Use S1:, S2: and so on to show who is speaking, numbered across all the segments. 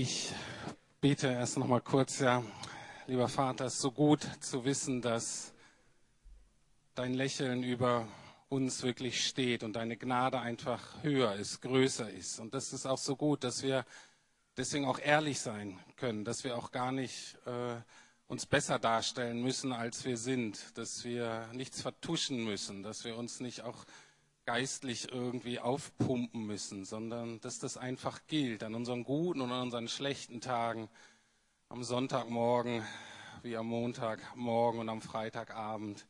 S1: Ich bete erst noch mal kurz, ja. Lieber Vater, es ist so gut zu wissen, dass dein Lächeln über uns wirklich steht und deine Gnade einfach höher ist, größer ist. Und das ist auch so gut, dass wir deswegen auch ehrlich sein können, dass wir auch gar nicht äh, uns besser darstellen müssen, als wir sind, dass wir nichts vertuschen müssen, dass wir uns nicht auch geistlich irgendwie aufpumpen müssen, sondern dass das einfach gilt an unseren guten und an unseren schlechten Tagen, am Sonntagmorgen wie am Montagmorgen und am Freitagabend.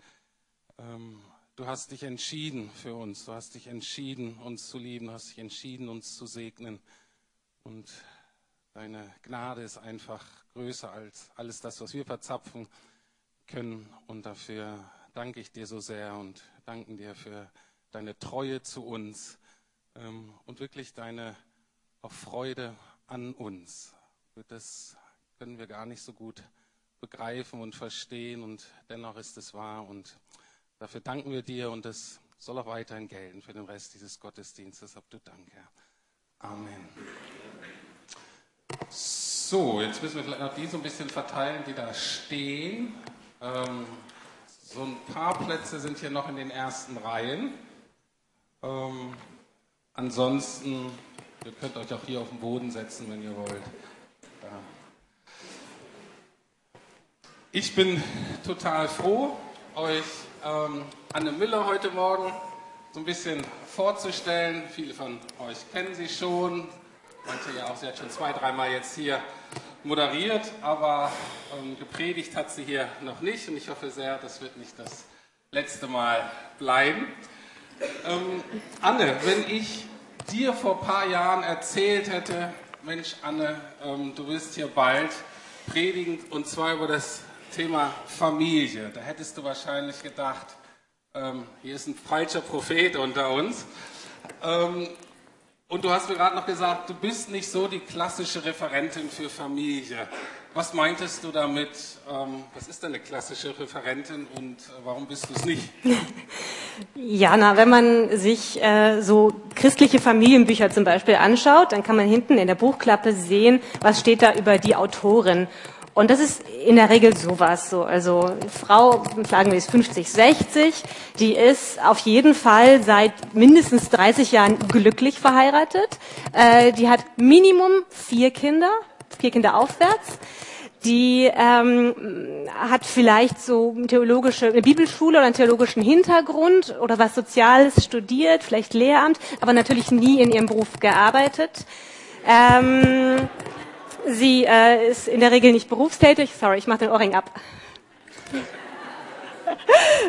S1: Ähm, du hast dich entschieden für uns, du hast dich entschieden, uns zu lieben, du hast dich entschieden, uns zu segnen. Und deine Gnade ist einfach größer als alles das, was wir verzapfen können. Und dafür danke ich dir so sehr und danken dir für deine Treue zu uns ähm, und wirklich deine auch Freude an uns. Das können wir gar nicht so gut begreifen und verstehen und dennoch ist es wahr und dafür danken wir dir und es soll auch weiterhin gelten für den Rest dieses Gottesdienstes. Ob du Dank, Herr. Amen. So, jetzt müssen wir vielleicht noch die so ein bisschen verteilen, die da stehen. Ähm, so ein paar Plätze sind hier noch in den ersten Reihen. Ähm, ansonsten, ihr könnt euch auch hier auf den Boden setzen, wenn ihr wollt. Ja. Ich bin total froh, euch ähm, Anne Müller heute Morgen so ein bisschen vorzustellen. Viele von euch kennen sie schon, manche ja auch, sie hat schon zwei, dreimal jetzt hier moderiert, aber ähm, gepredigt hat sie hier noch nicht und ich hoffe sehr, das wird nicht das letzte Mal bleiben. Ähm, Anne, wenn ich dir vor ein paar Jahren erzählt hätte, Mensch, Anne, ähm, du wirst hier bald predigen und zwar über das Thema Familie, da hättest du wahrscheinlich gedacht, ähm, hier ist ein falscher Prophet unter uns. Und du hast mir gerade noch gesagt, du bist nicht so die klassische Referentin für Familie. Was meintest du damit? Ähm, was ist denn eine klassische Referentin und äh, warum bist du es nicht?
S2: Ja, na, wenn man sich äh, so christliche Familienbücher zum Beispiel anschaut, dann kann man hinten in der Buchklappe sehen, was steht da über die Autorin. Und das ist in der Regel sowas so. Also Frau, sagen wir, ist 50, 60, die ist auf jeden Fall seit mindestens 30 Jahren glücklich verheiratet. Äh, die hat Minimum vier Kinder, vier Kinder aufwärts. Die ähm, hat vielleicht so theologische, eine Bibelschule oder einen theologischen Hintergrund oder was Soziales studiert, vielleicht Lehramt, aber natürlich nie in ihrem Beruf gearbeitet. Ähm, sie äh, ist in der Regel nicht berufstätig. Sorry, ich mache den Ohrring ab.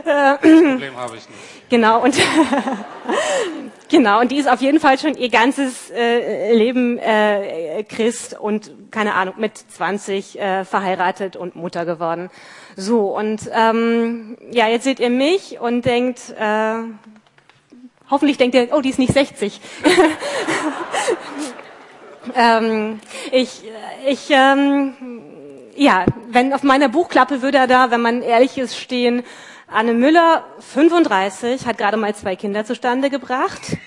S1: Das Problem habe ich nicht.
S2: Genau und genau und die ist auf jeden Fall schon ihr ganzes äh, Leben äh, Christ und keine Ahnung mit 20 äh, verheiratet und Mutter geworden. So und ähm, ja jetzt seht ihr mich und denkt äh, hoffentlich denkt ihr oh die ist nicht 60. ähm, ich ich ähm, ja wenn auf meiner Buchklappe würde er da wenn man ehrlich ist stehen Anne Müller, 35, hat gerade mal zwei Kinder zustande gebracht.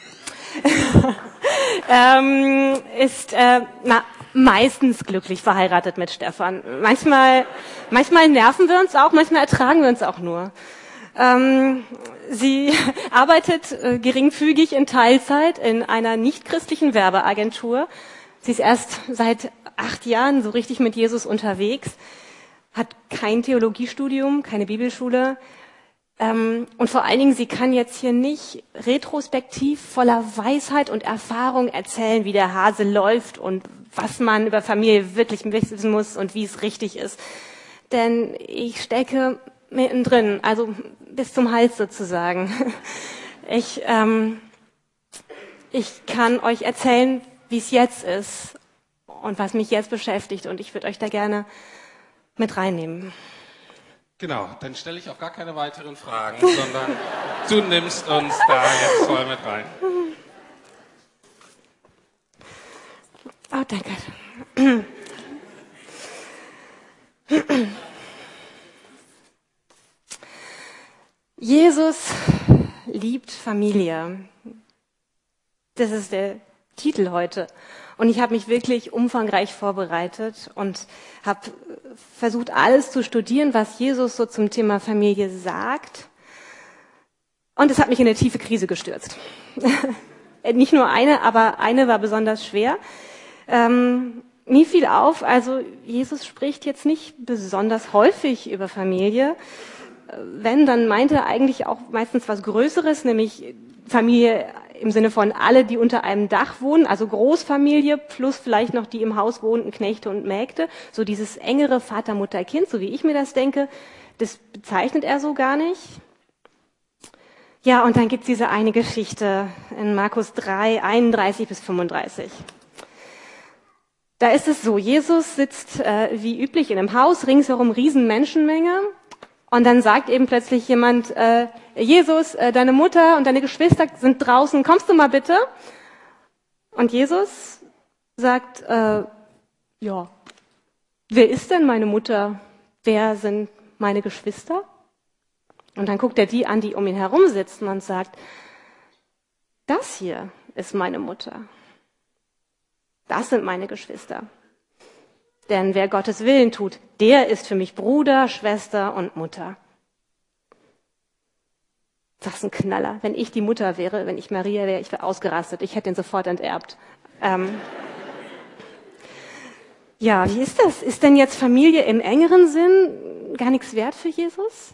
S2: ähm, ist äh, na, meistens glücklich verheiratet mit Stefan. Manchmal, manchmal nerven wir uns auch, manchmal ertragen wir uns auch nur. Ähm, sie arbeitet äh, geringfügig in Teilzeit in einer nichtchristlichen Werbeagentur. Sie ist erst seit acht Jahren so richtig mit Jesus unterwegs, hat kein Theologiestudium, keine Bibelschule, ähm, und vor allen Dingen, sie kann jetzt hier nicht retrospektiv voller Weisheit und Erfahrung erzählen, wie der Hase läuft und was man über Familie wirklich wissen muss und wie es richtig ist. Denn ich stecke mittendrin, also bis zum Hals sozusagen. Ich, ähm, ich kann euch erzählen, wie es jetzt ist und was mich jetzt beschäftigt und ich würde euch da gerne mit reinnehmen.
S1: Genau, dann stelle ich auch gar keine weiteren Fragen, sondern du nimmst uns da jetzt voll mit rein.
S2: Oh, danke. Jesus liebt Familie. Das ist der Titel heute. Und ich habe mich wirklich umfangreich vorbereitet und habe versucht, alles zu studieren, was Jesus so zum Thema Familie sagt. Und es hat mich in eine tiefe Krise gestürzt. Nicht nur eine, aber eine war besonders schwer. Ähm, mir fiel auf, also Jesus spricht jetzt nicht besonders häufig über Familie. Wenn, dann meint er eigentlich auch meistens was Größeres, nämlich Familie im Sinne von alle, die unter einem Dach wohnen, also Großfamilie plus vielleicht noch die im Haus wohnenden Knechte und Mägde, so dieses engere Vater, Mutter, Kind, so wie ich mir das denke, das bezeichnet er so gar nicht. Ja, und dann gibt's diese eine Geschichte in Markus 3, 31 bis 35. Da ist es so, Jesus sitzt äh, wie üblich in einem Haus, ringsherum riesen Menschenmenge und dann sagt eben plötzlich jemand, äh, Jesus, äh, deine Mutter und deine Geschwister sind draußen, kommst du mal bitte? Und Jesus sagt, äh, ja, wer ist denn meine Mutter? Wer sind meine Geschwister? Und dann guckt er die an, die um ihn herum sitzen und sagt, das hier ist meine Mutter. Das sind meine Geschwister. Denn wer Gottes Willen tut, der ist für mich Bruder, Schwester und Mutter. Das ist ein Knaller. Wenn ich die Mutter wäre, wenn ich Maria wäre, ich wäre ausgerastet. Ich hätte ihn sofort enterbt. Ähm ja, wie ist das? Ist denn jetzt Familie im engeren Sinn gar nichts wert für Jesus?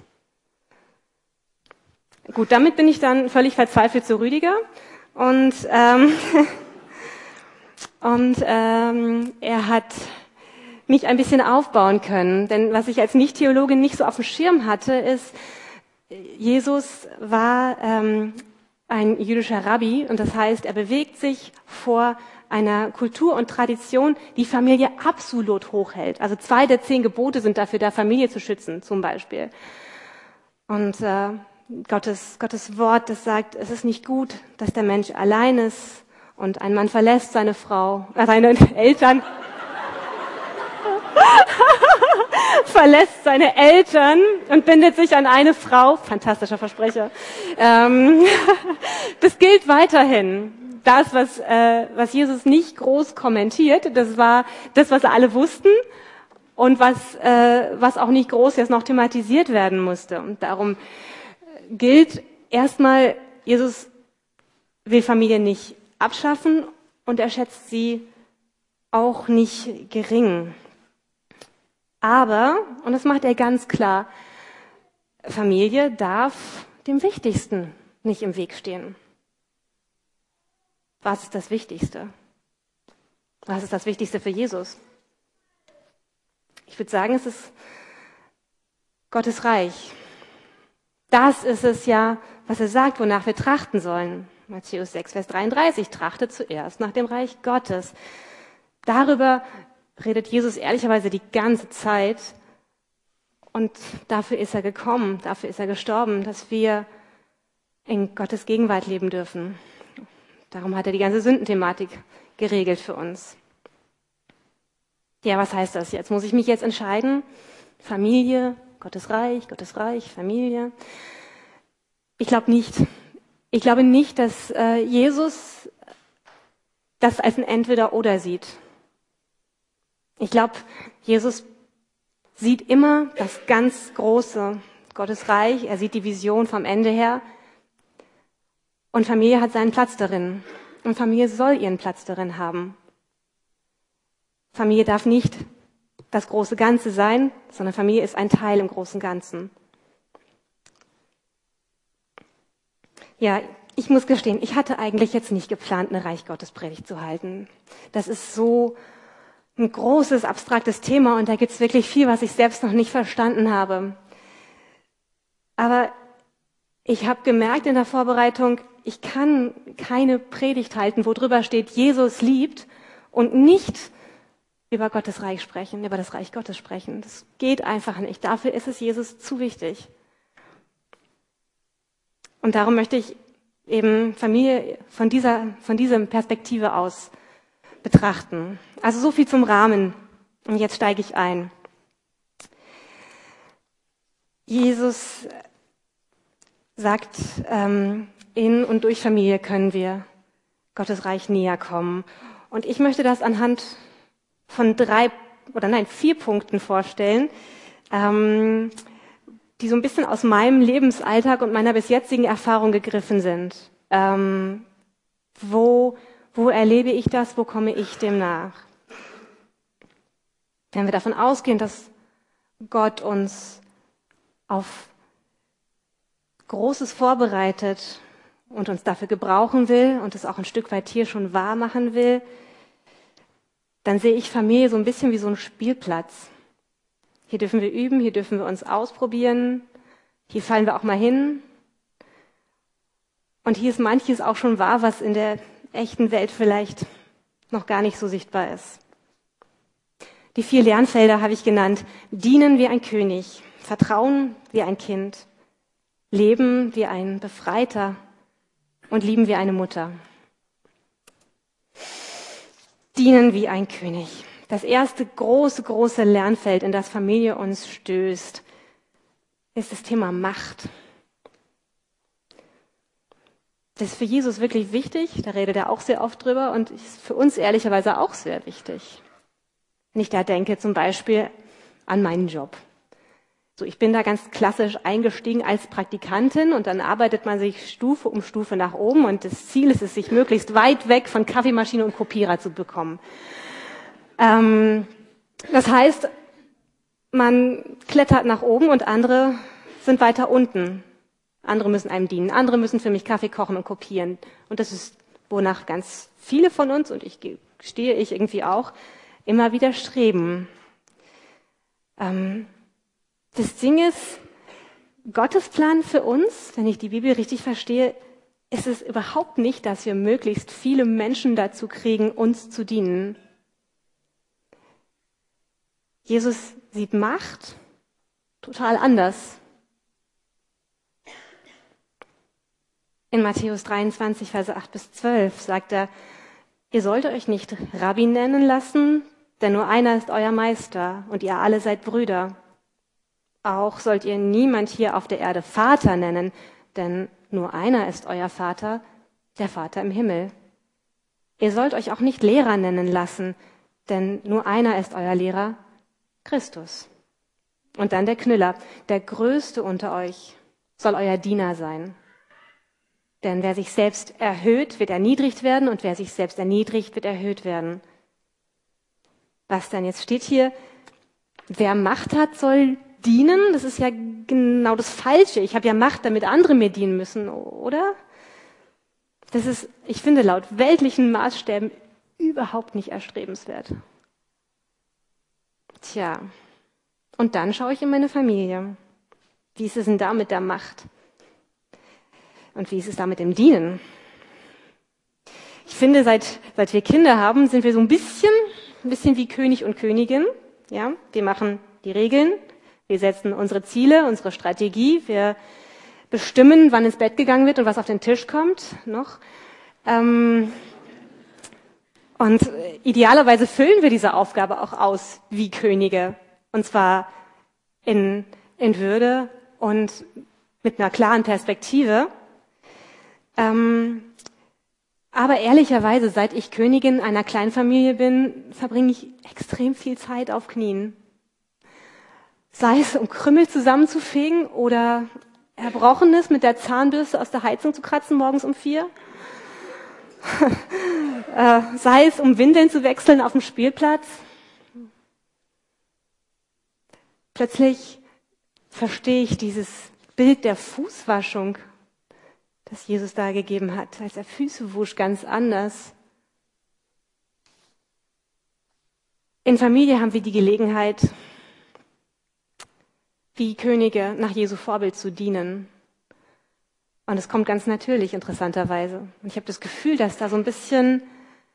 S2: Gut, damit bin ich dann völlig verzweifelt zu Rüdiger. Und, ähm, und ähm, er hat mich ein bisschen aufbauen können. Denn was ich als Nicht-Theologin nicht so auf dem Schirm hatte, ist, Jesus war ähm, ein jüdischer Rabbi und das heißt, er bewegt sich vor einer Kultur und Tradition, die Familie absolut hochhält. Also zwei der zehn Gebote sind dafür da, Familie zu schützen, zum Beispiel. Und äh, Gottes, Gottes Wort, das sagt, es ist nicht gut, dass der Mensch allein ist und ein Mann verlässt seine Frau, äh, seine Eltern, verlässt seine Eltern und bindet sich an eine Frau. Fantastischer Versprecher. Ähm, das gilt weiterhin. Das, was, äh, was Jesus nicht groß kommentiert, das war das, was alle wussten und was, äh, was auch nicht groß jetzt noch thematisiert werden musste. Und darum gilt erstmal, Jesus will Familie nicht abschaffen und er schätzt sie auch nicht gering. Aber, und das macht er ganz klar, Familie darf dem Wichtigsten nicht im Weg stehen. Was ist das Wichtigste? Was ist das Wichtigste für Jesus? Ich würde sagen, es ist Gottes Reich. Das ist es ja, was er sagt, wonach wir trachten sollen. Matthäus 6, Vers 33, trachtet zuerst nach dem Reich Gottes. Darüber redet Jesus ehrlicherweise die ganze Zeit. Und dafür ist er gekommen, dafür ist er gestorben, dass wir in Gottes Gegenwart leben dürfen. Darum hat er die ganze Sündenthematik geregelt für uns. Ja, was heißt das jetzt? Muss ich mich jetzt entscheiden? Familie, Gottes Reich, Gottes Reich, Familie? Ich glaube nicht. Ich glaube nicht, dass äh, Jesus das als ein Entweder-Oder sieht. Ich glaube, Jesus sieht immer das ganz große Gottes Reich. Er sieht die Vision vom Ende her. Und Familie hat seinen Platz darin. Und Familie soll ihren Platz darin haben. Familie darf nicht das große Ganze sein, sondern Familie ist ein Teil im großen Ganzen. Ja, ich muss gestehen, ich hatte eigentlich jetzt nicht geplant, eine Reich Gottes Predigt zu halten. Das ist so ein großes, abstraktes Thema und da gibt es wirklich viel, was ich selbst noch nicht verstanden habe. Aber ich habe gemerkt in der Vorbereitung, ich kann keine Predigt halten, wo drüber steht, Jesus liebt und nicht über Gottes Reich sprechen, über das Reich Gottes sprechen. Das geht einfach nicht. Dafür ist es Jesus zu wichtig. Und darum möchte ich eben Familie von dieser, von dieser Perspektive aus betrachten. Also so viel zum Rahmen. Und jetzt steige ich ein. Jesus sagt, ähm, in und durch Familie können wir Gottes Reich näher kommen. Und ich möchte das anhand von drei oder nein, vier Punkten vorstellen, ähm, die so ein bisschen aus meinem Lebensalltag und meiner bis jetzigen Erfahrung gegriffen sind. Ähm, wo, wo erlebe ich das? Wo komme ich dem nach? Wenn wir davon ausgehen, dass Gott uns auf Großes vorbereitet und uns dafür gebrauchen will und es auch ein Stück weit hier schon wahr machen will, dann sehe ich Familie so ein bisschen wie so ein Spielplatz. Hier dürfen wir üben, hier dürfen wir uns ausprobieren, hier fallen wir auch mal hin. Und hier ist manches auch schon wahr, was in der echten Welt vielleicht noch gar nicht so sichtbar ist. Die vier Lernfelder habe ich genannt. Dienen wie ein König, Vertrauen wie ein Kind, Leben wie ein Befreiter und lieben wie eine Mutter. Dienen wie ein König. Das erste große, große Lernfeld, in das Familie uns stößt, ist das Thema Macht. Das ist für Jesus wirklich wichtig, da redet er auch sehr oft drüber und ist für uns ehrlicherweise auch sehr wichtig. Wenn ich da denke zum Beispiel an meinen Job. So, ich bin da ganz klassisch eingestiegen als Praktikantin und dann arbeitet man sich Stufe um Stufe nach oben und das Ziel ist es, sich möglichst weit weg von Kaffeemaschine und Kopierer zu bekommen. Ähm, das heißt, man klettert nach oben und andere sind weiter unten. Andere müssen einem dienen, andere müssen für mich Kaffee kochen und kopieren. Und das ist, wonach ganz viele von uns, und ich stehe ich irgendwie auch, immer wieder streben. Ähm, das Ding ist, Gottes Plan für uns, wenn ich die Bibel richtig verstehe, ist es überhaupt nicht, dass wir möglichst viele Menschen dazu kriegen, uns zu dienen. Jesus sieht Macht total anders. In Matthäus 23, Verse 8 bis 12 sagt er, ihr solltet euch nicht Rabbi nennen lassen, denn nur einer ist euer Meister und ihr alle seid Brüder. Auch sollt ihr niemand hier auf der Erde Vater nennen, denn nur einer ist euer Vater, der Vater im Himmel. Ihr sollt euch auch nicht Lehrer nennen lassen, denn nur einer ist euer Lehrer, Christus. Und dann der Knüller, der Größte unter euch soll euer Diener sein. Denn wer sich selbst erhöht, wird erniedrigt werden, und wer sich selbst erniedrigt, wird erhöht werden. Was denn jetzt steht hier? Wer Macht hat, soll dienen, das ist ja genau das Falsche. Ich habe ja Macht, damit andere mir dienen müssen, oder? Das ist, ich finde, laut weltlichen Maßstäben überhaupt nicht erstrebenswert. Tja, und dann schaue ich in meine Familie. Wie ist es denn da mit der Macht? Und wie ist es da mit dem Dienen? Ich finde, seit, seit wir Kinder haben, sind wir so ein bisschen, ein bisschen wie König und Königin. Ja, wir machen die Regeln, wir setzen unsere Ziele, unsere Strategie. Wir bestimmen, wann ins Bett gegangen wird und was auf den Tisch kommt noch. Ähm und idealerweise füllen wir diese Aufgabe auch aus wie Könige. Und zwar in, in Würde und mit einer klaren Perspektive. Ähm aber ehrlicherweise, seit ich Königin einer Kleinfamilie bin, verbringe ich extrem viel Zeit auf Knien sei es um Krümmel zusammenzufegen oder Erbrochenes mit der Zahnbürste aus der Heizung zu kratzen morgens um vier. äh, sei es um Windeln zu wechseln auf dem Spielplatz. Plötzlich verstehe ich dieses Bild der Fußwaschung, das Jesus da gegeben hat, als er Füße wusch, ganz anders. In Familie haben wir die Gelegenheit, wie Könige nach Jesu Vorbild zu dienen. Und es kommt ganz natürlich, interessanterweise. Und ich habe das Gefühl, dass da so ein bisschen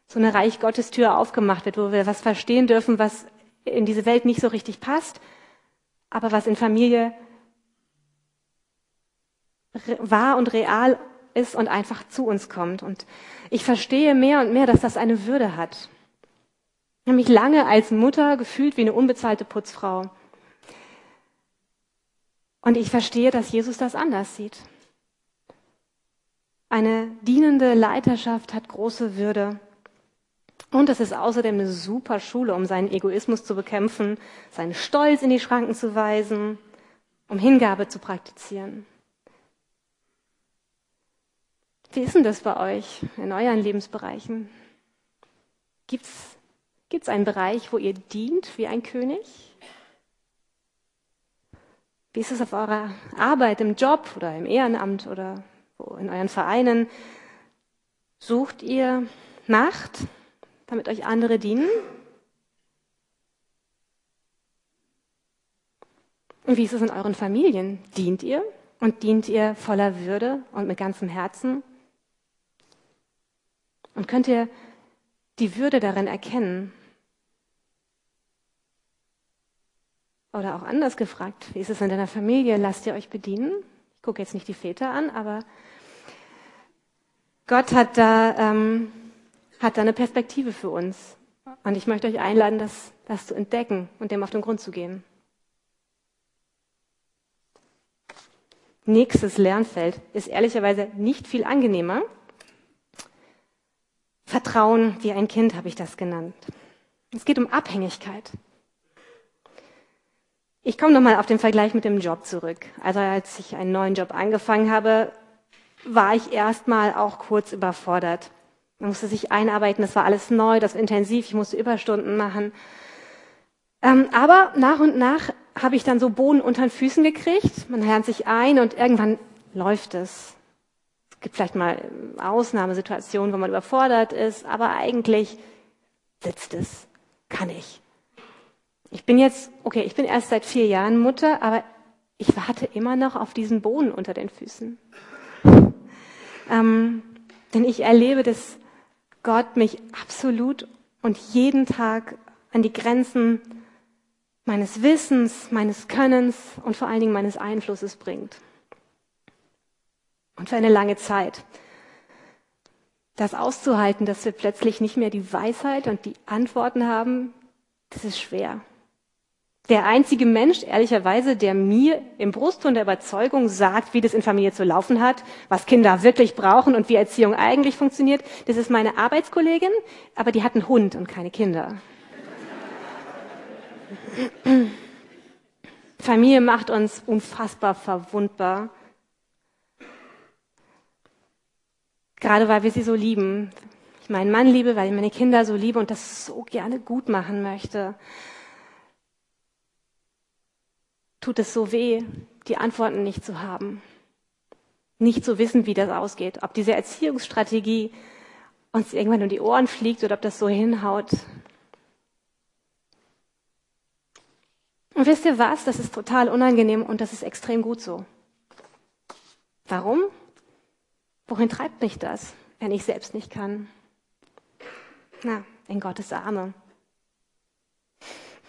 S2: so eine Reich Gottes Tür aufgemacht wird, wo wir was verstehen dürfen, was in diese Welt nicht so richtig passt, aber was in Familie wahr und real ist und einfach zu uns kommt. Und ich verstehe mehr und mehr, dass das eine Würde hat. Ich habe mich lange als Mutter gefühlt wie eine unbezahlte Putzfrau. Und ich verstehe, dass Jesus das anders sieht. Eine dienende Leiterschaft hat große Würde. Und es ist außerdem eine super Schule, um seinen Egoismus zu bekämpfen, seinen Stolz in die Schranken zu weisen, um Hingabe zu praktizieren. Wie ist denn das bei euch in euren Lebensbereichen? Gibt es einen Bereich, wo ihr dient wie ein König? Wie ist es auf eurer Arbeit, im Job oder im Ehrenamt oder in euren Vereinen? Sucht ihr Macht, damit euch andere dienen? Und wie ist es in euren Familien? Dient ihr? Und dient ihr voller Würde und mit ganzem Herzen? Und könnt ihr die Würde darin erkennen? Oder auch anders gefragt, wie ist es in deiner Familie? Lasst ihr euch bedienen? Ich gucke jetzt nicht die Väter an, aber Gott hat da, ähm, hat da eine Perspektive für uns. Und ich möchte euch einladen, das, das zu entdecken und dem auf den Grund zu gehen. Nächstes Lernfeld ist ehrlicherweise nicht viel angenehmer. Vertrauen wie ein Kind habe ich das genannt. Es geht um Abhängigkeit. Ich komme nochmal auf den Vergleich mit dem Job zurück. Also als ich einen neuen Job angefangen habe, war ich erstmal auch kurz überfordert. Man musste sich einarbeiten, das war alles neu, das war intensiv, ich musste Überstunden machen. Ähm, aber nach und nach habe ich dann so Boden unter den Füßen gekriegt. Man lernt sich ein und irgendwann läuft es gibt vielleicht mal Ausnahmesituationen, wo man überfordert ist, aber eigentlich sitzt es, kann ich. Ich bin jetzt, okay, ich bin erst seit vier Jahren Mutter, aber ich warte immer noch auf diesen Boden unter den Füßen. Ähm, denn ich erlebe, dass Gott mich absolut und jeden Tag an die Grenzen meines Wissens, meines Könnens und vor allen Dingen meines Einflusses bringt. Und für eine lange Zeit. Das auszuhalten, dass wir plötzlich nicht mehr die Weisheit und die Antworten haben, das ist schwer. Der einzige Mensch, ehrlicherweise, der mir im Brustton der Überzeugung sagt, wie das in Familie zu laufen hat, was Kinder wirklich brauchen und wie Erziehung eigentlich funktioniert, das ist meine Arbeitskollegin, aber die hat einen Hund und keine Kinder. Familie macht uns unfassbar verwundbar Gerade weil wir sie so lieben. Ich meinen Mann liebe, weil ich meine Kinder so liebe und das so gerne gut machen möchte. Tut es so weh, die Antworten nicht zu haben. Nicht zu wissen, wie das ausgeht. Ob diese Erziehungsstrategie uns irgendwann um die Ohren fliegt oder ob das so hinhaut. Und wisst ihr was? Das ist total unangenehm und das ist extrem gut so. Warum? Wohin treibt mich das, wenn ich selbst nicht kann? Na, in Gottes Arme.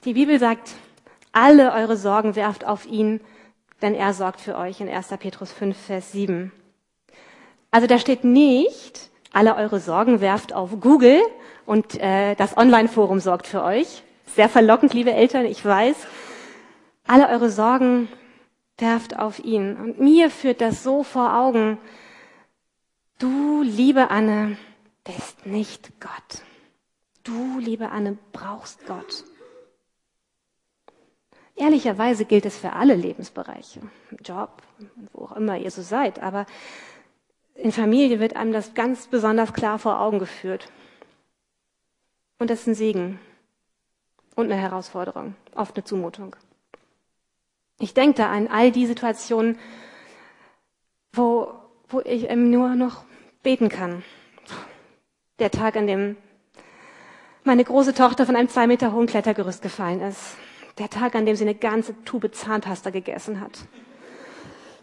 S2: Die Bibel sagt, alle eure Sorgen werft auf ihn, denn er sorgt für euch in 1. Petrus 5, Vers 7. Also da steht nicht, alle eure Sorgen werft auf Google und äh, das Online-Forum sorgt für euch. Sehr verlockend, liebe Eltern, ich weiß. Alle eure Sorgen werft auf ihn. Und mir führt das so vor Augen, Du, liebe Anne, bist nicht Gott. Du, liebe Anne, brauchst Gott. Ehrlicherweise gilt es für alle Lebensbereiche, Job, wo auch immer ihr so seid, aber in Familie wird einem das ganz besonders klar vor Augen geführt. Und das ist ein Segen und eine Herausforderung, oft eine Zumutung. Ich denke da an all die Situationen, wo wo ich eben nur noch beten kann. Der Tag, an dem meine große Tochter von einem zwei Meter hohen Klettergerüst gefallen ist. Der Tag, an dem sie eine ganze Tube Zahnpasta gegessen hat.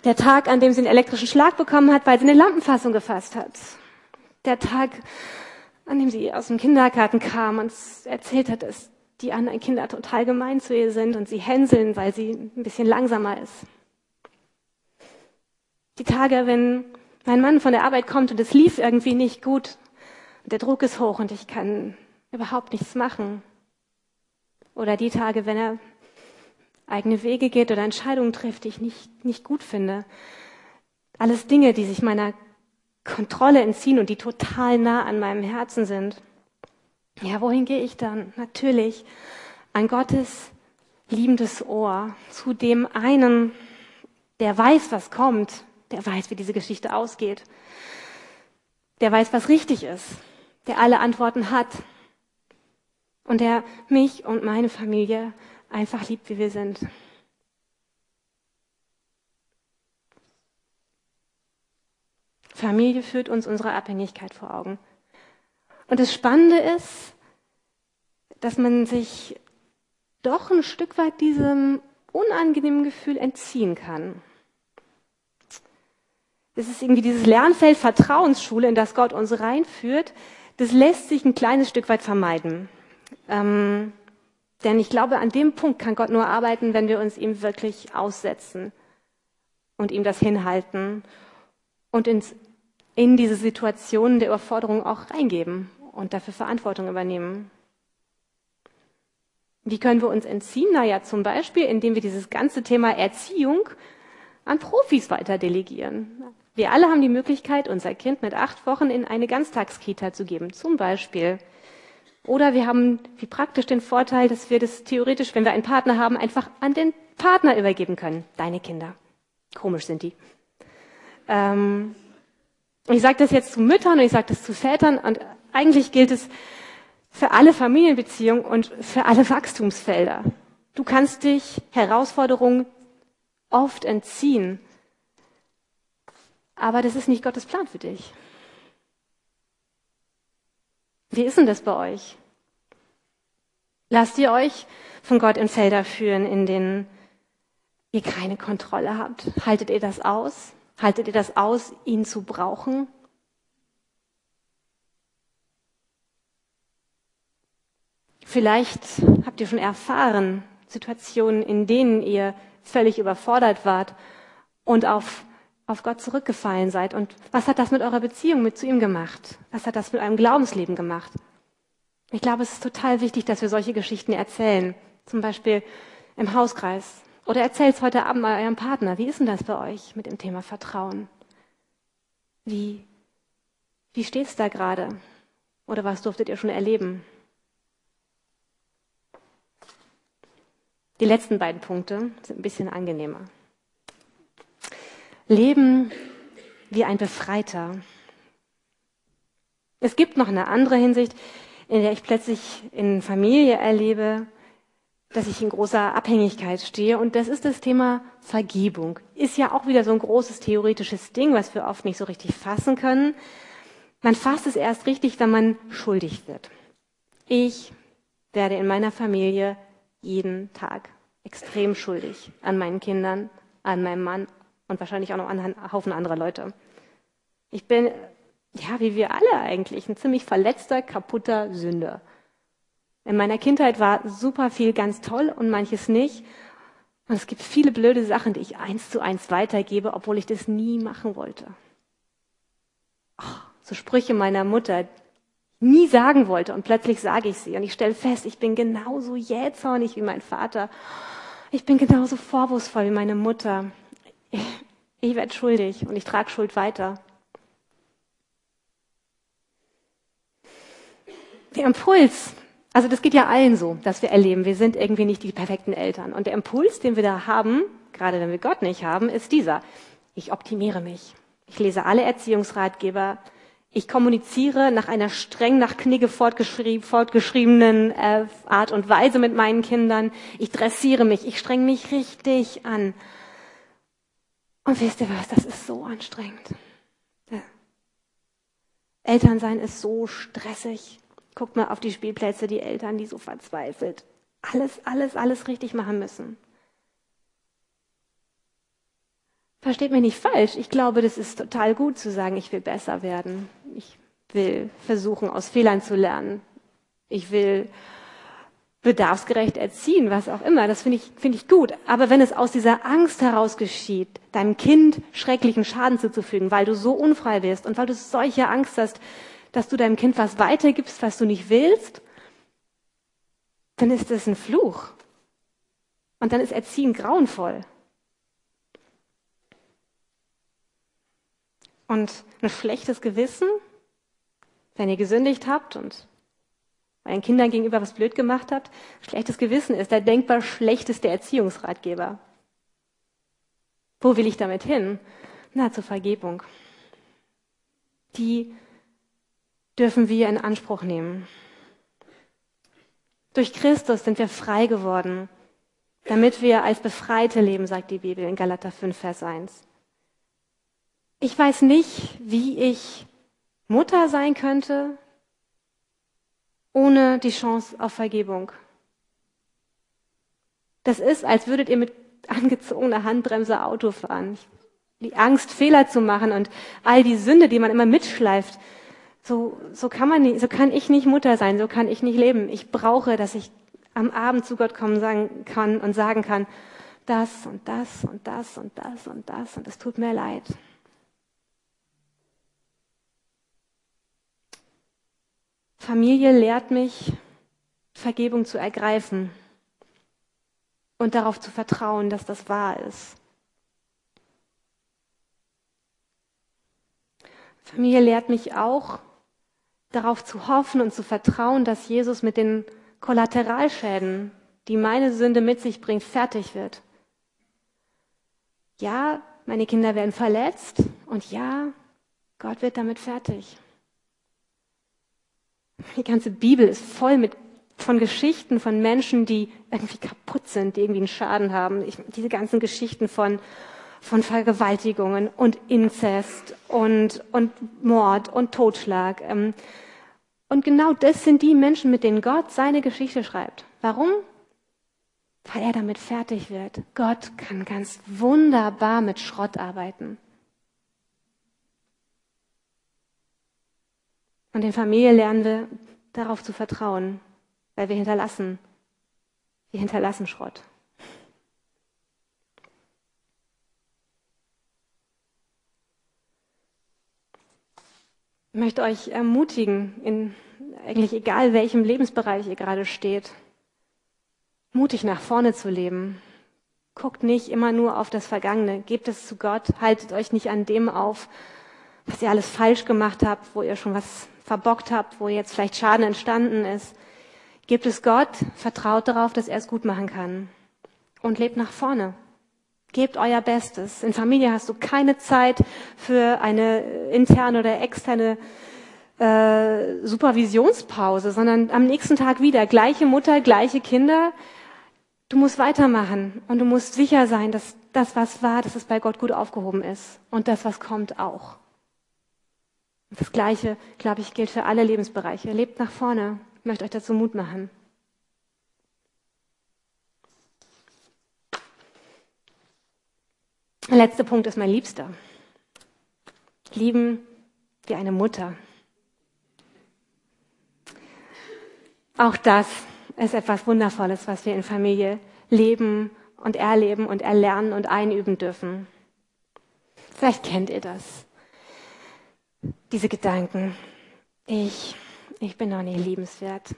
S2: Der Tag, an dem sie einen elektrischen Schlag bekommen hat, weil sie eine Lampenfassung gefasst hat. Der Tag, an dem sie aus dem Kindergarten kam und erzählt hat, dass die anderen Kinder total gemein zu ihr sind und sie hänseln, weil sie ein bisschen langsamer ist. Die Tage, wenn mein Mann von der Arbeit kommt und es lief irgendwie nicht gut. Der Druck ist hoch und ich kann überhaupt nichts machen. Oder die Tage, wenn er eigene Wege geht oder Entscheidungen trifft, die ich nicht, nicht gut finde. Alles Dinge, die sich meiner Kontrolle entziehen und die total nah an meinem Herzen sind. Ja, wohin gehe ich dann? Natürlich an Gottes liebendes Ohr, zu dem einen, der weiß, was kommt, der weiß, wie diese Geschichte ausgeht, der weiß, was richtig ist, der alle Antworten hat und der mich und meine Familie einfach liebt, wie wir sind. Familie führt uns unsere Abhängigkeit vor Augen. Und das Spannende ist, dass man sich doch ein Stück weit diesem unangenehmen Gefühl entziehen kann. Das ist irgendwie dieses Lernfeld Vertrauensschule, in das Gott uns reinführt. Das lässt sich ein kleines Stück weit vermeiden. Ähm, denn ich glaube, an dem Punkt kann Gott nur arbeiten, wenn wir uns ihm wirklich aussetzen und ihm das hinhalten und ins, in diese Situationen der Überforderung auch reingeben und dafür Verantwortung übernehmen. Wie können wir uns entziehen? Naja, zum Beispiel, indem wir dieses ganze Thema Erziehung an Profis weiter delegieren. Wir alle haben die Möglichkeit, unser Kind mit acht Wochen in eine Ganztagskita zu geben, zum Beispiel. Oder wir haben wie praktisch den Vorteil, dass wir das theoretisch, wenn wir einen Partner haben, einfach an den Partner übergeben können. Deine Kinder. Komisch sind die. Ähm, ich sage das jetzt zu Müttern und ich sage das zu Vätern und eigentlich gilt es für alle Familienbeziehungen und für alle Wachstumsfelder. Du kannst dich Herausforderungen oft entziehen, aber das ist nicht Gottes Plan für dich. Wie ist denn das bei euch? Lasst ihr euch von Gott in Felder führen, in denen ihr keine Kontrolle habt? Haltet ihr das aus? Haltet ihr das aus, ihn zu brauchen? Vielleicht habt ihr schon erfahren, Situationen, in denen ihr völlig überfordert wart und auf, auf Gott zurückgefallen seid. Und was hat das mit eurer Beziehung mit zu ihm gemacht? Was hat das mit eurem Glaubensleben gemacht? Ich glaube, es ist total wichtig, dass wir solche Geschichten erzählen. Zum Beispiel im Hauskreis. Oder erzählt es heute Abend mal eurem Partner. Wie ist denn das bei euch mit dem Thema Vertrauen? Wie, wie steht es da gerade? Oder was durftet ihr schon erleben? Die letzten beiden Punkte sind ein bisschen angenehmer. Leben wie ein Befreiter. Es gibt noch eine andere Hinsicht, in der ich plötzlich in Familie erlebe, dass ich in großer Abhängigkeit stehe. Und das ist das Thema Vergebung. Ist ja auch wieder so ein großes theoretisches Ding, was wir oft nicht so richtig fassen können. Man fasst es erst richtig, wenn man schuldig wird. Ich werde in meiner Familie jeden Tag extrem schuldig an meinen Kindern, an meinem Mann und wahrscheinlich auch noch einen Haufen anderer Leute. Ich bin, ja, wie wir alle eigentlich, ein ziemlich verletzter, kaputter Sünder. In meiner Kindheit war super viel ganz toll und manches nicht. Und es gibt viele blöde Sachen, die ich eins zu eins weitergebe, obwohl ich das nie machen wollte. Oh, so Sprüche meiner Mutter, nie sagen wollte und plötzlich sage ich sie und ich stelle fest, ich bin genauso jähzornig wie mein Vater. Ich bin genauso vorwurfsvoll wie meine Mutter. Ich, ich werde schuldig und ich trage Schuld weiter. Der Impuls, also das geht ja allen so, dass wir erleben, wir sind irgendwie nicht die perfekten Eltern. Und der Impuls, den wir da haben, gerade wenn wir Gott nicht haben, ist dieser. Ich optimiere mich. Ich lese alle Erziehungsratgeber, ich kommuniziere nach einer streng nach Knigge fortgeschrieb, fortgeschriebenen äh, Art und Weise mit meinen Kindern. Ich dressiere mich, ich streng mich richtig an. Und wisst ihr was, das ist so anstrengend. Elternsein ist so stressig. Guckt mal auf die Spielplätze, die Eltern, die so verzweifelt alles, alles, alles richtig machen müssen. Versteht mich nicht falsch. Ich glaube, das ist total gut zu sagen, ich will besser werden. Ich will versuchen, aus Fehlern zu lernen. Ich will bedarfsgerecht erziehen, was auch immer. Das finde ich, finde ich gut. Aber wenn es aus dieser Angst heraus geschieht, deinem Kind schrecklichen Schaden zuzufügen, weil du so unfrei bist und weil du solche Angst hast, dass du deinem Kind was weitergibst, was du nicht willst, dann ist das ein Fluch. Und dann ist Erziehen grauenvoll. Und ein schlechtes Gewissen, wenn ihr gesündigt habt und euren Kindern gegenüber was blöd gemacht habt, schlechtes Gewissen ist der denkbar schlechteste Erziehungsratgeber. Wo will ich damit hin? Na, zur Vergebung. Die dürfen wir in Anspruch nehmen. Durch Christus sind wir frei geworden, damit wir als Befreite leben, sagt die Bibel in Galater 5, Vers 1. Ich weiß nicht, wie ich Mutter sein könnte, ohne die Chance auf Vergebung. Das ist, als würdet ihr mit angezogener Handbremse Auto fahren. Die Angst, Fehler zu machen und all die Sünde, die man immer mitschleift. So, so kann man nicht, so kann ich nicht Mutter sein, so kann ich nicht leben. Ich brauche, dass ich am Abend zu Gott kommen sagen kann und sagen kann, das und das und das und das und das und es tut mir leid. Familie lehrt mich, Vergebung zu ergreifen und darauf zu vertrauen, dass das wahr ist. Familie lehrt mich auch, darauf zu hoffen und zu vertrauen, dass Jesus mit den Kollateralschäden, die meine Sünde mit sich bringt, fertig wird. Ja, meine Kinder werden verletzt und ja, Gott wird damit fertig. Die ganze Bibel ist voll mit von Geschichten von Menschen, die irgendwie kaputt sind, die irgendwie einen Schaden haben. Ich, diese ganzen Geschichten von, von Vergewaltigungen und Inzest und, und Mord und Totschlag. Ähm, und genau das sind die Menschen, mit denen Gott seine Geschichte schreibt. Warum? Weil er damit fertig wird. Gott kann ganz wunderbar mit Schrott arbeiten. Und in Familie lernen wir darauf zu vertrauen, weil wir hinterlassen, wir hinterlassen Schrott. Ich möchte euch ermutigen, in eigentlich egal welchem Lebensbereich ihr gerade steht, mutig nach vorne zu leben. Guckt nicht immer nur auf das Vergangene, gebt es zu Gott, haltet euch nicht an dem auf, was ihr alles falsch gemacht habt, wo ihr schon was verbockt habt, wo jetzt vielleicht Schaden entstanden ist. Gebt es Gott, vertraut darauf, dass er es gut machen kann. Und lebt nach vorne. Gebt euer Bestes. In Familie hast du keine Zeit für eine interne oder externe äh, Supervisionspause, sondern am nächsten Tag wieder gleiche Mutter, gleiche Kinder. Du musst weitermachen und du musst sicher sein, dass das, was war, dass es bei Gott gut aufgehoben ist und das, was kommt, auch. Das Gleiche, glaube ich, gilt für alle Lebensbereiche. Lebt nach vorne. Ich möchte euch dazu Mut machen. Der letzte Punkt ist mein Liebster. Lieben wie eine Mutter. Auch das ist etwas Wundervolles, was wir in Familie leben und erleben und erlernen und einüben dürfen. Vielleicht kennt ihr das diese Gedanken. Ich, ich bin doch nicht liebenswert.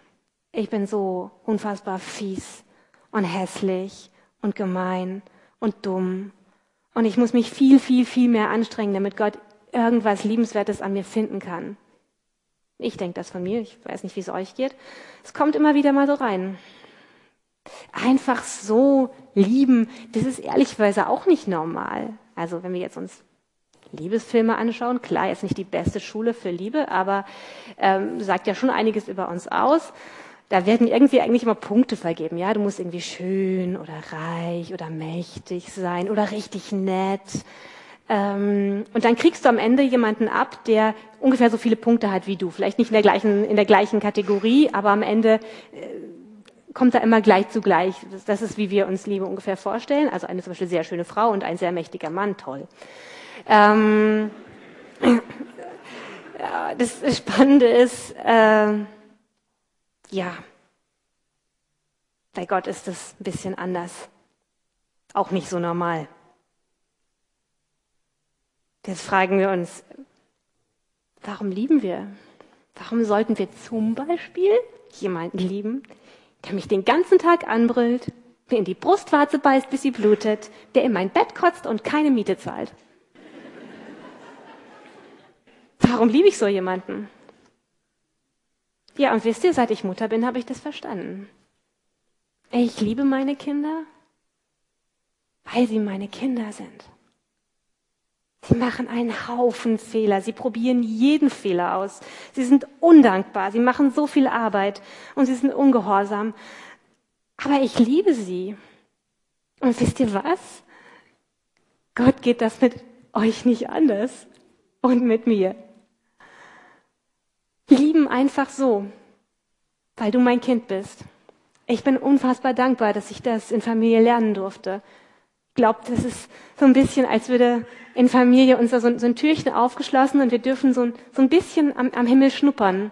S2: Ich bin so unfassbar fies und hässlich und gemein und dumm. Und ich muss mich viel, viel, viel mehr anstrengen, damit Gott irgendwas Liebenswertes an mir finden kann. Ich denke das von mir, ich weiß nicht, wie es euch geht. Es kommt immer wieder mal so rein. Einfach so lieben, das ist ehrlicherweise auch nicht normal. Also wenn wir jetzt uns Liebesfilme anschauen. Klar, jetzt nicht die beste Schule für Liebe, aber ähm, sagt ja schon einiges über uns aus. Da werden irgendwie eigentlich immer Punkte vergeben. Ja, du musst irgendwie schön oder reich oder mächtig sein oder richtig nett. Ähm, und dann kriegst du am Ende jemanden ab, der ungefähr so viele Punkte hat wie du. Vielleicht nicht in der gleichen, in der gleichen Kategorie, aber am Ende äh, kommt da immer gleich zu gleich. Das ist, wie wir uns Liebe ungefähr vorstellen. Also eine zum Beispiel sehr schöne Frau und ein sehr mächtiger Mann, toll. Ähm, ja, das Spannende ist, äh, ja, bei Gott ist es ein bisschen anders. Auch nicht so normal. Jetzt fragen wir uns, warum lieben wir? Warum sollten wir zum Beispiel jemanden lieben, der mich den ganzen Tag anbrüllt, mir in die Brustwarze beißt, bis sie blutet, der in mein Bett kotzt und keine Miete zahlt? Warum liebe ich so jemanden? Ja, und wisst ihr, seit ich Mutter bin, habe ich das verstanden. Ich liebe meine Kinder, weil sie meine Kinder sind. Sie machen einen Haufen Fehler. Sie probieren jeden Fehler aus. Sie sind undankbar. Sie machen so viel Arbeit und sie sind ungehorsam. Aber ich liebe sie. Und wisst ihr was? Gott geht das mit euch nicht anders und mit mir. Lieben einfach so, weil du mein Kind bist. Ich bin unfassbar dankbar, dass ich das in Familie lernen durfte. Ich glaube, das ist so ein bisschen, als würde in Familie unser so, so ein Türchen aufgeschlossen und wir dürfen so ein, so ein bisschen am, am Himmel schnuppern.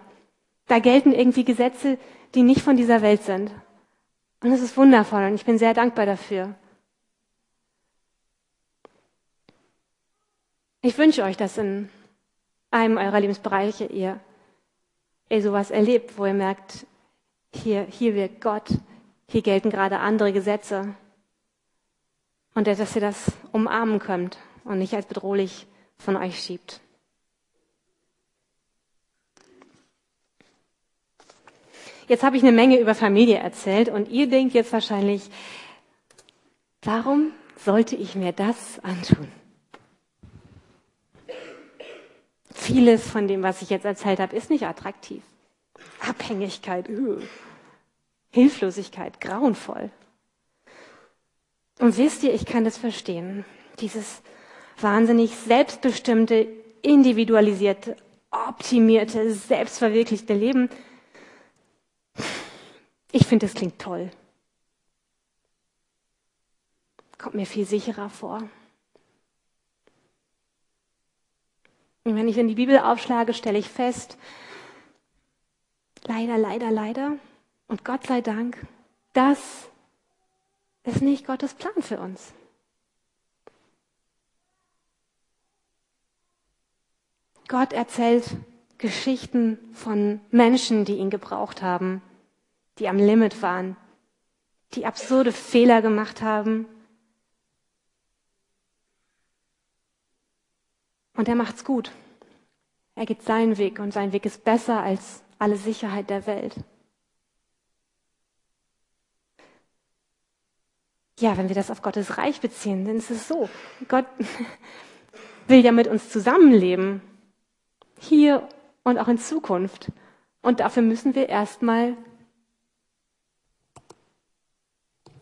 S2: Da gelten irgendwie Gesetze, die nicht von dieser Welt sind. Und es ist wundervoll und ich bin sehr dankbar dafür. Ich wünsche euch, dass in einem eurer Lebensbereiche ihr, ihr sowas erlebt, wo ihr merkt, hier, hier wirkt Gott, hier gelten gerade andere Gesetze. Und dass ihr das umarmen könnt und nicht als bedrohlich von euch schiebt. Jetzt habe ich eine Menge über Familie erzählt und ihr denkt jetzt wahrscheinlich, warum sollte ich mir das antun? Vieles von dem, was ich jetzt erzählt habe, ist nicht attraktiv. Abhängigkeit, uh, Hilflosigkeit, grauenvoll. Und wisst ihr, ich kann das verstehen. Dieses wahnsinnig selbstbestimmte, individualisierte, optimierte, selbstverwirklichte Leben. Ich finde, es klingt toll. Kommt mir viel sicherer vor. Und wenn ich in die Bibel aufschlage, stelle ich fest, leider, leider, leider, und Gott sei Dank, das ist nicht Gottes Plan für uns. Gott erzählt Geschichten von Menschen, die ihn gebraucht haben, die am Limit waren, die absurde Fehler gemacht haben. Und er macht's gut. Er geht seinen Weg und sein Weg ist besser als alle Sicherheit der Welt. Ja, wenn wir das auf Gottes Reich beziehen, dann ist es so. Gott will ja mit uns zusammenleben hier und auch in Zukunft. Und dafür müssen wir erstmal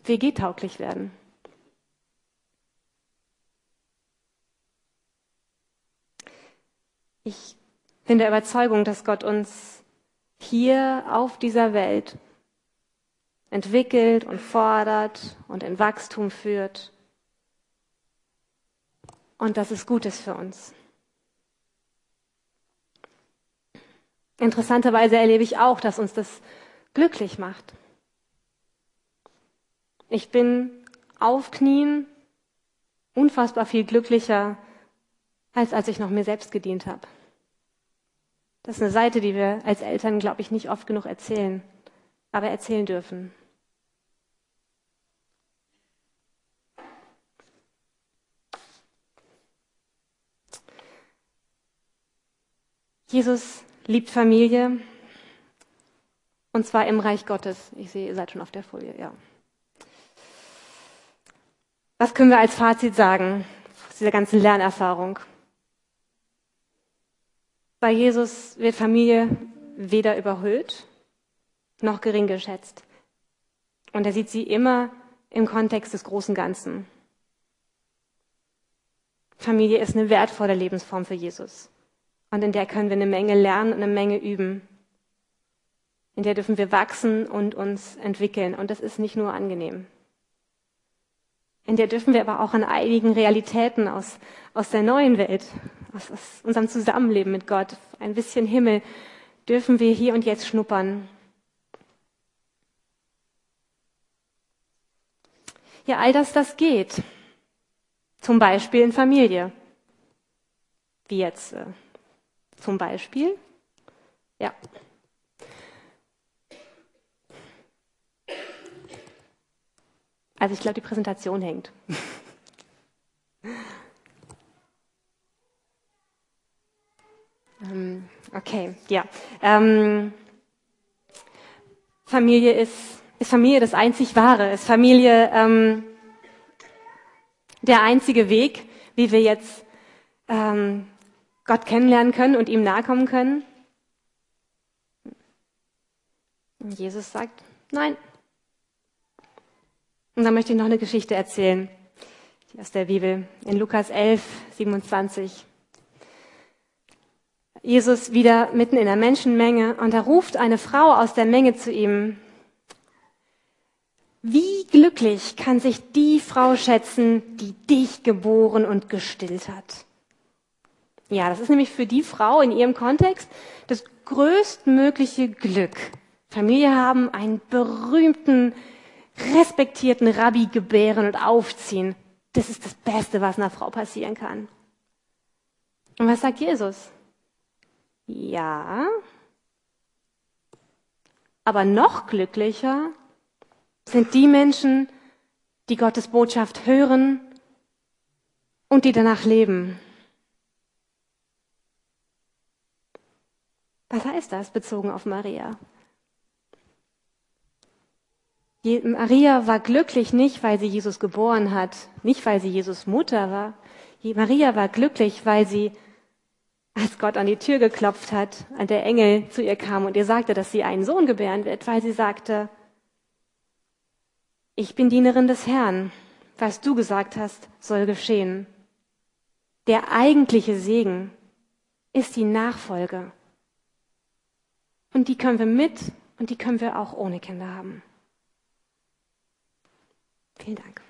S2: WG-tauglich werden. Ich bin der Überzeugung, dass Gott uns hier auf dieser Welt entwickelt und fordert und in Wachstum führt. Und das ist Gutes für uns. Interessanterweise erlebe ich auch, dass uns das glücklich macht. Ich bin auf Knien unfassbar viel glücklicher, als als ich noch mir selbst gedient habe. Das ist eine Seite, die wir als Eltern, glaube ich, nicht oft genug erzählen, aber erzählen dürfen. Jesus liebt Familie. Und zwar im Reich Gottes. Ich sehe, ihr seid schon auf der Folie, ja. Was können wir als Fazit sagen aus dieser ganzen Lernerfahrung? Bei Jesus wird Familie weder überhöht noch gering geschätzt. Und er sieht sie immer im Kontext des großen Ganzen. Familie ist eine wertvolle Lebensform für Jesus. Und in der können wir eine Menge lernen und eine Menge üben. In der dürfen wir wachsen und uns entwickeln. Und das ist nicht nur angenehm. In der dürfen wir aber auch an einigen Realitäten aus, aus der neuen Welt, aus, aus unserem Zusammenleben mit Gott, ein bisschen Himmel, dürfen wir hier und jetzt schnuppern. Ja, all das, das geht. Zum Beispiel in Familie. Wie jetzt äh, zum Beispiel, ja. Also ich glaube, die Präsentation hängt. ja. Ähm, Familie ist, ist Familie das einzig Wahre. Ist Familie ähm, der einzige Weg, wie wir jetzt ähm, Gott kennenlernen können und ihm nahe kommen können? Und Jesus sagt, nein. Und dann möchte ich noch eine Geschichte erzählen, die aus der Bibel, in Lukas 11, 27. Jesus wieder mitten in der Menschenmenge und da ruft eine Frau aus der Menge zu ihm. Wie glücklich kann sich die Frau schätzen, die dich geboren und gestillt hat? Ja, das ist nämlich für die Frau in ihrem Kontext das größtmögliche Glück. Familie haben, einen berühmten, respektierten Rabbi gebären und aufziehen. Das ist das Beste, was einer Frau passieren kann. Und was sagt Jesus? Ja, aber noch glücklicher sind die Menschen, die Gottes Botschaft hören und die danach leben. Was heißt das bezogen auf Maria? Maria war glücklich nicht, weil sie Jesus geboren hat, nicht weil sie Jesus Mutter war. Maria war glücklich, weil sie, als Gott an die Tür geklopft hat, an der Engel zu ihr kam und ihr sagte, dass sie einen Sohn gebären wird, weil sie sagte, ich bin Dienerin des Herrn. Was du gesagt hast, soll geschehen. Der eigentliche Segen ist die Nachfolge. Und die können wir mit und die können wir auch ohne Kinder haben. Vielen Dank.